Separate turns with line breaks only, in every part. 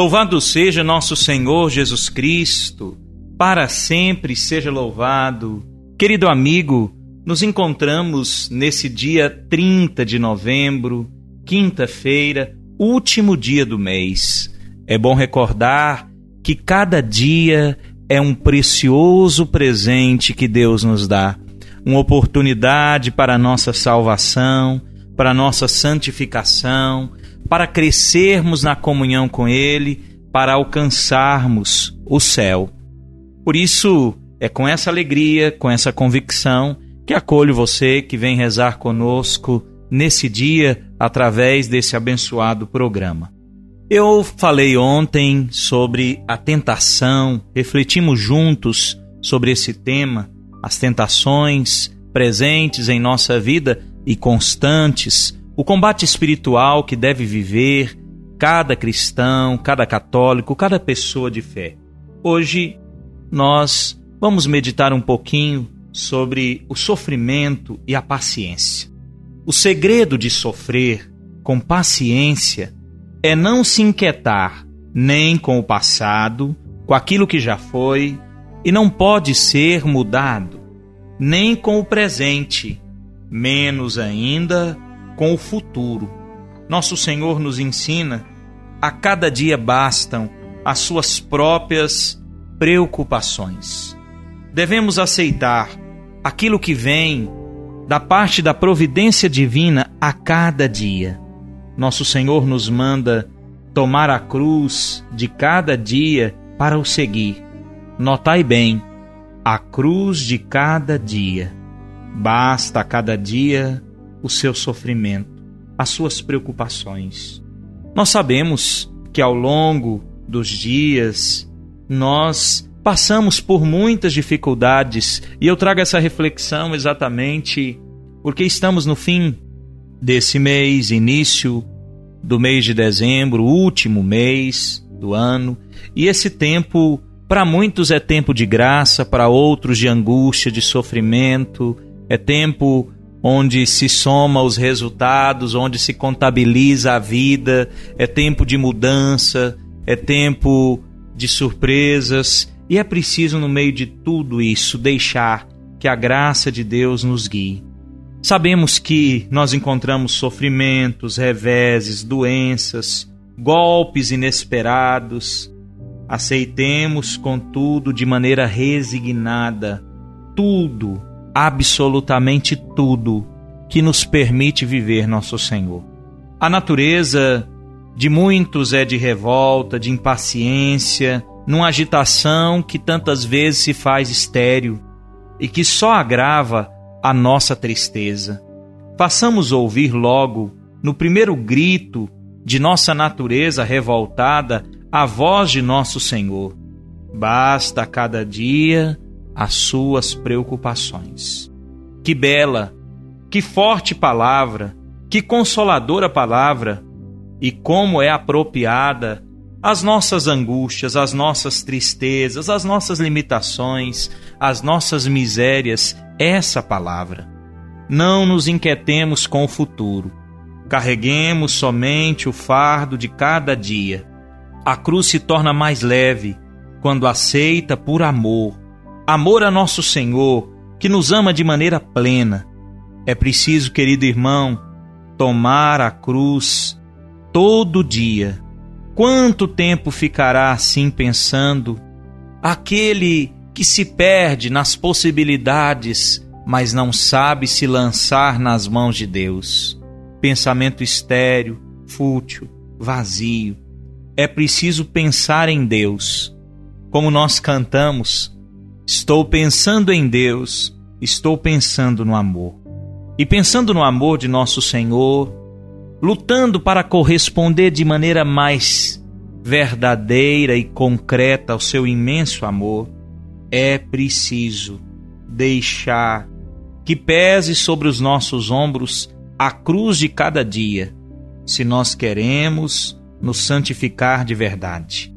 Louvado seja nosso Senhor Jesus Cristo, para sempre seja louvado. Querido amigo, nos encontramos nesse dia 30 de novembro, quinta-feira, último dia do mês. É bom recordar que cada dia é um precioso presente que Deus nos dá, uma oportunidade para a nossa salvação, para a nossa santificação, para crescermos na comunhão com Ele, para alcançarmos o céu. Por isso, é com essa alegria, com essa convicção, que acolho você que vem rezar conosco nesse dia através desse abençoado programa. Eu falei ontem sobre a tentação, refletimos juntos sobre esse tema, as tentações presentes em nossa vida e constantes o combate espiritual que deve viver cada cristão, cada católico, cada pessoa de fé. Hoje nós vamos meditar um pouquinho sobre o sofrimento e a paciência. O segredo de sofrer com paciência é não se inquietar nem com o passado, com aquilo que já foi e não pode ser mudado, nem com o presente, menos ainda com o futuro. Nosso Senhor nos ensina: a cada dia bastam as suas próprias preocupações. Devemos aceitar aquilo que vem da parte da providência divina a cada dia. Nosso Senhor nos manda tomar a cruz de cada dia para o seguir. Notai bem, a cruz de cada dia. Basta a cada dia o seu sofrimento, as suas preocupações. Nós sabemos que ao longo dos dias nós passamos por muitas dificuldades e eu trago essa reflexão exatamente porque estamos no fim desse mês, início do mês de dezembro, último mês do ano, e esse tempo para muitos é tempo de graça, para outros de angústia, de sofrimento, é tempo onde se soma os resultados, onde se contabiliza a vida, é tempo de mudança, é tempo de surpresas, e é preciso, no meio de tudo isso, deixar que a graça de Deus nos guie. Sabemos que nós encontramos sofrimentos, reveses, doenças, golpes inesperados. Aceitemos, contudo, de maneira resignada, tudo absolutamente tudo que nos permite viver nosso Senhor. A natureza de muitos é de revolta, de impaciência, numa agitação que tantas vezes se faz estéril e que só agrava a nossa tristeza. Façamos ouvir logo, no primeiro grito de nossa natureza revoltada, a voz de nosso Senhor. Basta cada dia as suas preocupações. Que bela, que forte palavra, que consoladora palavra, e como é apropriada as nossas angústias, as nossas tristezas, as nossas limitações, as nossas misérias, essa palavra. Não nos inquietemos com o futuro. Carreguemos somente o fardo de cada dia. A cruz se torna mais leve quando aceita por amor amor a nosso Senhor, que nos ama de maneira plena. É preciso, querido irmão, tomar a cruz todo dia. Quanto tempo ficará assim pensando? Aquele que se perde nas possibilidades, mas não sabe se lançar nas mãos de Deus. Pensamento estéril, fútil, vazio. É preciso pensar em Deus. Como nós cantamos, Estou pensando em Deus, estou pensando no amor. E pensando no amor de nosso Senhor, lutando para corresponder de maneira mais verdadeira e concreta ao seu imenso amor, é preciso deixar que pese sobre os nossos ombros a cruz de cada dia, se nós queremos nos santificar de verdade.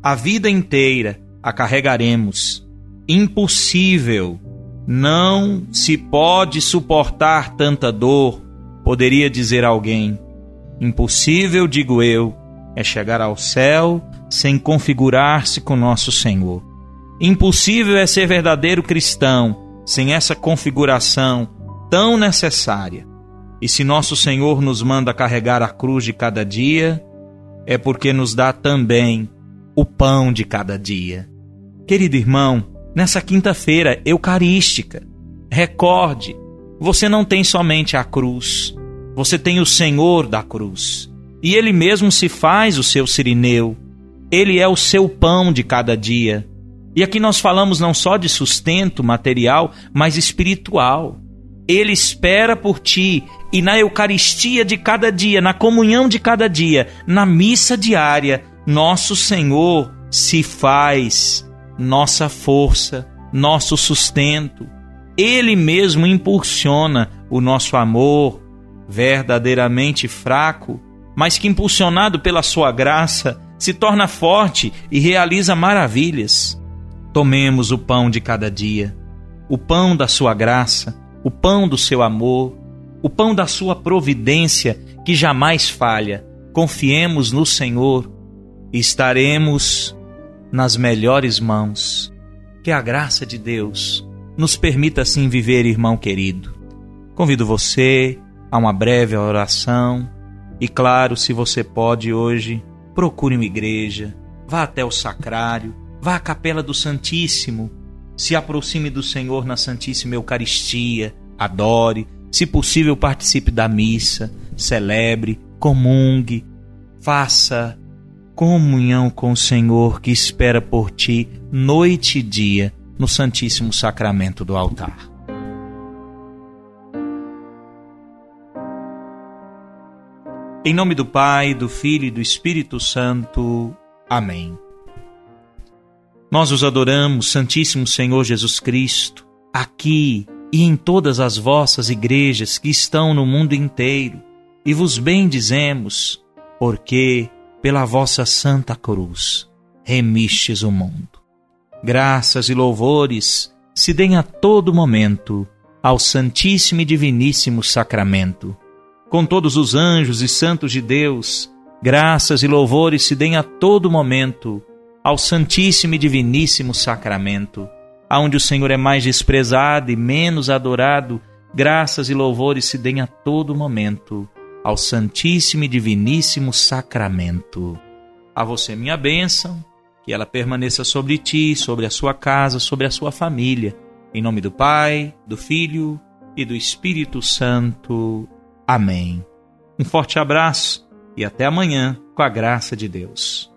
A vida inteira a carregaremos. Impossível. Não se pode suportar tanta dor, poderia dizer alguém. Impossível, digo eu, é chegar ao céu sem configurar-se com nosso Senhor. Impossível é ser verdadeiro cristão sem essa configuração tão necessária. E se nosso Senhor nos manda carregar a cruz de cada dia, é porque nos dá também o pão de cada dia. Querido irmão, nessa quinta-feira eucarística, recorde, você não tem somente a cruz, você tem o Senhor da cruz. E Ele mesmo se faz o seu sirineu. Ele é o seu pão de cada dia. E aqui nós falamos não só de sustento material, mas espiritual. Ele espera por ti e na Eucaristia de cada dia, na comunhão de cada dia, na missa diária, nosso Senhor se faz nossa força, nosso sustento. Ele mesmo impulsiona o nosso amor verdadeiramente fraco, mas que impulsionado pela sua graça se torna forte e realiza maravilhas. Tomemos o pão de cada dia, o pão da sua graça, o pão do seu amor, o pão da sua providência que jamais falha. Confiemos no Senhor e estaremos nas melhores mãos. Que a graça de Deus nos permita assim viver, irmão querido. Convido você a uma breve oração e, claro, se você pode hoje, procure uma igreja, vá até o sacrário, vá à capela do Santíssimo, se aproxime do Senhor na Santíssima Eucaristia, adore, se possível, participe da missa, celebre, comungue, faça comunhão com o Senhor que espera por ti noite e dia no Santíssimo Sacramento do altar. Em nome do Pai, do Filho e do Espírito Santo. Amém. Nós os adoramos, Santíssimo Senhor Jesus Cristo, aqui e em todas as vossas igrejas que estão no mundo inteiro, e vos bendizemos, porque pela vossa santa cruz, remistes o mundo. Graças e louvores se deem a todo momento ao Santíssimo e Diviníssimo Sacramento. Com todos os anjos e santos de Deus, graças e louvores se deem a todo momento ao Santíssimo e Diviníssimo Sacramento. Aonde o Senhor é mais desprezado e menos adorado, graças e louvores se deem a todo momento ao Santíssimo e Diviníssimo Sacramento. A você minha bênção, que ela permaneça sobre ti, sobre a sua casa, sobre a sua família. Em nome do Pai, do Filho e do Espírito Santo. Amém. Um forte abraço e até amanhã, com a graça de Deus.